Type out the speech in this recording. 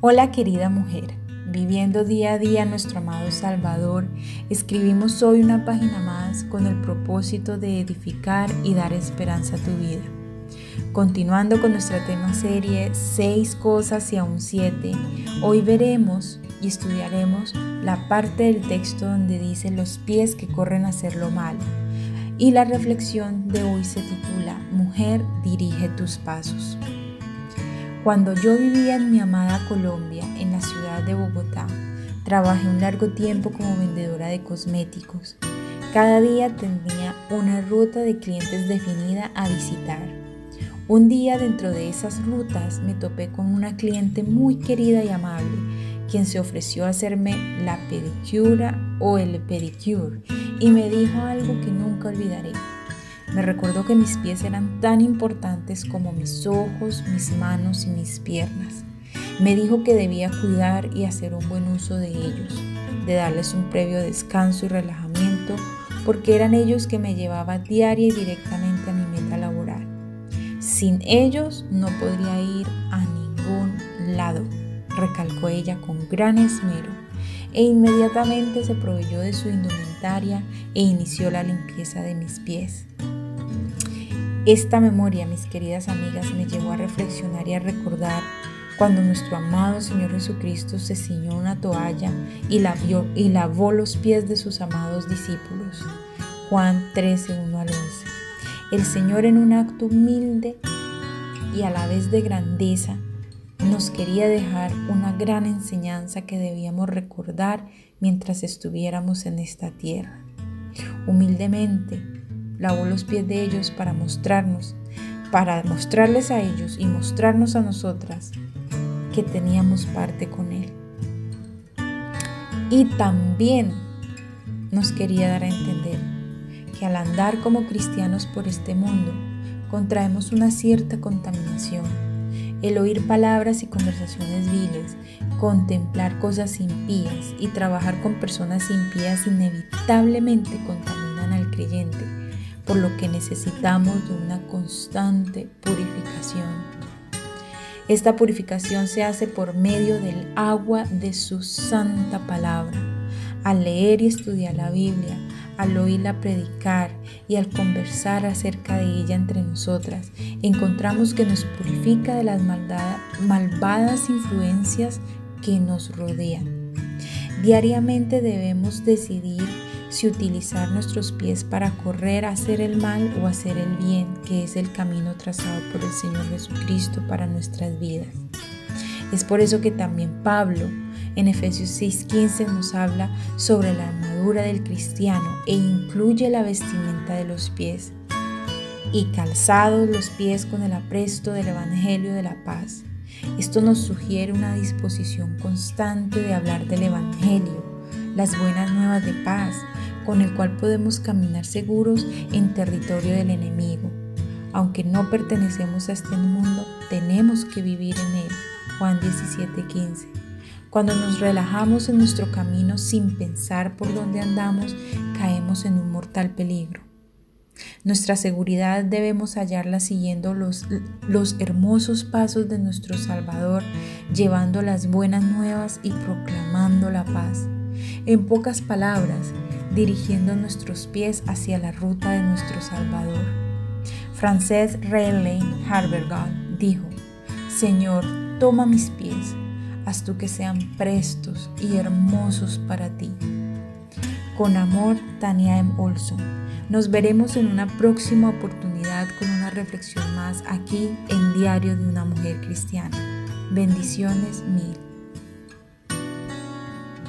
Hola querida mujer, viviendo día a día nuestro amado Salvador, escribimos hoy una página más con el propósito de edificar y dar esperanza a tu vida. Continuando con nuestra tema serie Seis cosas y aún siete, hoy veremos y estudiaremos la parte del texto donde dice los pies que corren a hacer lo malo. Y la reflexión de hoy se titula Mujer, dirige tus pasos. Cuando yo vivía en mi amada Colombia, en la ciudad de Bogotá, trabajé un largo tiempo como vendedora de cosméticos. Cada día tenía una ruta de clientes definida a visitar. Un día dentro de esas rutas me topé con una cliente muy querida y amable, quien se ofreció a hacerme la pedicura o el pedicure y me dijo algo que nunca olvidaré. Me recordó que mis pies eran tan importantes como mis ojos, mis manos y mis piernas. Me dijo que debía cuidar y hacer un buen uso de ellos, de darles un previo descanso y relajamiento, porque eran ellos que me llevaban diaria y directamente a mi meta laboral. Sin ellos no podría ir a ningún lado, recalcó ella con gran esmero, e inmediatamente se proveyó de su indumentaria e inició la limpieza de mis pies. Esta memoria, mis queridas amigas, me llevó a reflexionar y a recordar cuando nuestro amado Señor Jesucristo se ciñó una toalla y, y lavó los pies de sus amados discípulos. Juan 13, 1 al 11. El Señor en un acto humilde y a la vez de grandeza nos quería dejar una gran enseñanza que debíamos recordar mientras estuviéramos en esta tierra. Humildemente, lavó los pies de ellos para mostrarnos, para mostrarles a ellos y mostrarnos a nosotras que teníamos parte con Él. Y también nos quería dar a entender que al andar como cristianos por este mundo, contraemos una cierta contaminación. El oír palabras y conversaciones viles, contemplar cosas impías y trabajar con personas impías inevitablemente contaminan al creyente por lo que necesitamos de una constante purificación. Esta purificación se hace por medio del agua de su santa palabra. Al leer y estudiar la Biblia, al oírla predicar y al conversar acerca de ella entre nosotras, encontramos que nos purifica de las malvadas influencias que nos rodean. Diariamente debemos decidir si utilizar nuestros pies para correr hacer el mal o hacer el bien, que es el camino trazado por el Señor Jesucristo para nuestras vidas. Es por eso que también Pablo en Efesios 6:15 nos habla sobre la armadura del cristiano e incluye la vestimenta de los pies y calzados los pies con el apresto del Evangelio de la paz. Esto nos sugiere una disposición constante de hablar del Evangelio, las buenas nuevas de paz, con el cual podemos caminar seguros en territorio del enemigo. Aunque no pertenecemos a este mundo, tenemos que vivir en él. Juan 17:15. Cuando nos relajamos en nuestro camino sin pensar por dónde andamos, caemos en un mortal peligro. Nuestra seguridad debemos hallarla siguiendo los, los hermosos pasos de nuestro Salvador, llevando las buenas nuevas y proclamando la paz. En pocas palabras, dirigiendo nuestros pies hacia la ruta de nuestro Salvador. Frances Rayleigh Harbergan dijo, Señor, toma mis pies, haz tú que sean prestos y hermosos para ti. Con amor, Tania M. Olson. Nos veremos en una próxima oportunidad con una reflexión más aquí en Diario de una Mujer Cristiana. Bendiciones mil.